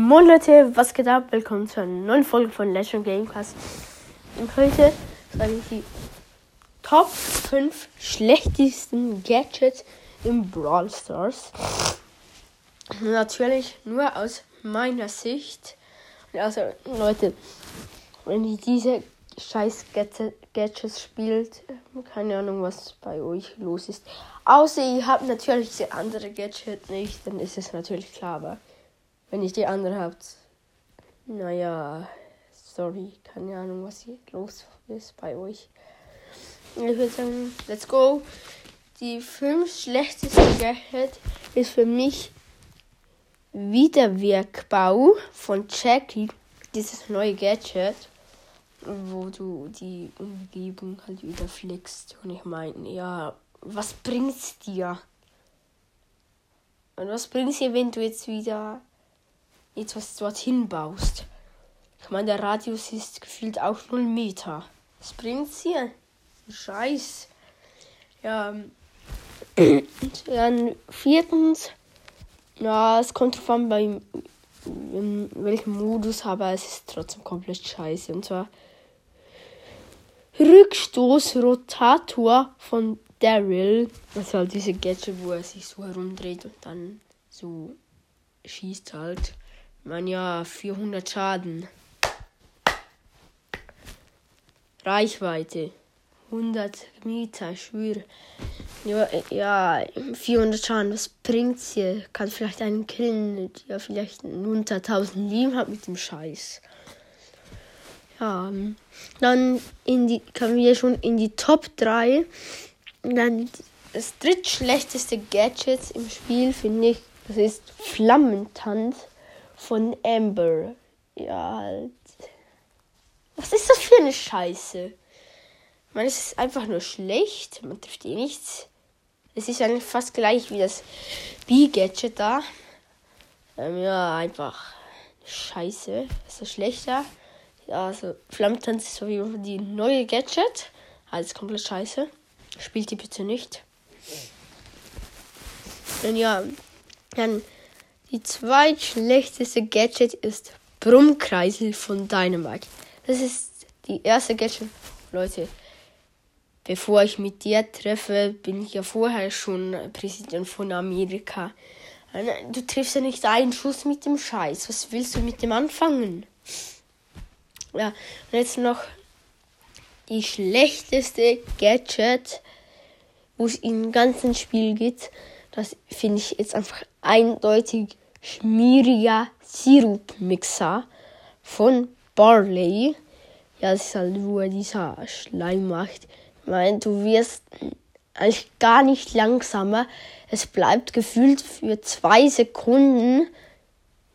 Moin Leute, was geht ab? Willkommen zu einer neuen Folge von Legend Gamecast. Und heute sage ich die Top 5 schlechtesten Gadgets im Brawl Stars. Natürlich nur aus meiner Sicht. Also Leute, wenn ihr diese scheiß Gadgets spielt, keine Ahnung, was bei euch los ist. Außer ihr habt natürlich die andere Gadget nicht, dann ist es natürlich klar, aber wenn ich die andere habt, naja, sorry, keine Ahnung, was hier los ist bei euch. Ich würde sagen, let's go. Die fünf schlechtesten Gadget ist für mich Wiederwirkbau von Jackie. Dieses neue Gadget, wo du die Umgebung halt wieder flickst. Und ich meine, ja, was bringt's dir? Und was bringt's dir, wenn du jetzt wieder etwas dorthin baust. Ich meine, der Radius ist gefühlt auch 0 Meter. Was bringt's hier? Scheiß. Ja. Dann viertens. Ja, es kommt drauf an, bei welchem Modus, aber es ist trotzdem komplett scheiße. Und zwar Rückstoßrotator von Daryl. Das ist halt diese Gadget, wo er sich so herumdreht und dann so schießt halt. Man ja, 400 Schaden. Reichweite. 100 Meter, ich schwöre. Ja, ja, 400 Schaden, was bringt's hier? Kann vielleicht einen killen, der vielleicht unter 1000 Leben hat mit dem Scheiß. Ja, dann in die, kommen wir schon in die Top 3. dann das drittschlechteste Gadget im Spiel, finde ich, das ist Flammentanz von Amber. Ja, halt. Was ist das für eine Scheiße? Meine, es ist einfach nur schlecht. Man trifft eh nichts. Es ist eigentlich fast gleich wie das B-Gadget da. Ähm, ja, einfach scheiße. Ist das schlechter? Ja, also Flammentanz ist auf jeden die neue Gadget. Alles komplett scheiße. Spielt die bitte nicht. Und ja, dann die zweitschlechteste Gadget ist Brummkreisel von Dynamite. Das ist die erste Gadget. Leute, bevor ich mit dir treffe, bin ich ja vorher schon Präsident von Amerika. Du triffst ja nicht einen Schuss mit dem Scheiß. Was willst du mit dem anfangen? Ja, und jetzt noch die schlechteste Gadget, wo es im ganzen Spiel gibt. Das finde ich jetzt einfach eindeutig schmieriger Sirupmixer von Barley. Ja, das ist halt, wo er dieser Schleim macht. Ich meine, du wirst eigentlich gar nicht langsamer. Es bleibt gefühlt für zwei Sekunden.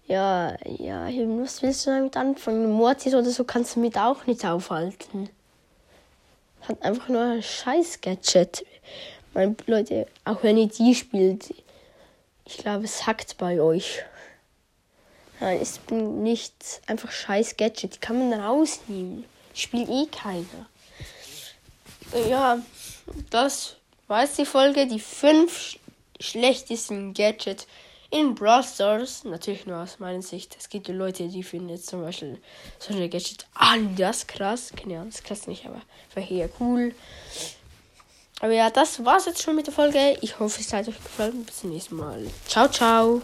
Ja, ja, was willst du damit anfangen? Mortis oder so kannst du mit auch nicht aufhalten. Hat einfach nur ein scheiß Gadget. Meine Leute, auch wenn ihr die spielt, ich glaube, es hackt bei euch. Nein, es ist nichts. Einfach scheiß Gadget. Die kann man rausnehmen. Spielt eh keiner. Ja, das war jetzt die Folge. Die fünf schlechtesten Gadgets in Brawl Stars. Natürlich nur aus meiner Sicht. Es gibt Leute, die finden jetzt zum Beispiel so eine Gadget anders krass. Keine Ahnung, das krass nicht, aber war hier cool. Aber ja, das war's jetzt schon mit der Folge. Ich hoffe, es hat euch gefallen. Bis zum nächsten Mal. Ciao, ciao.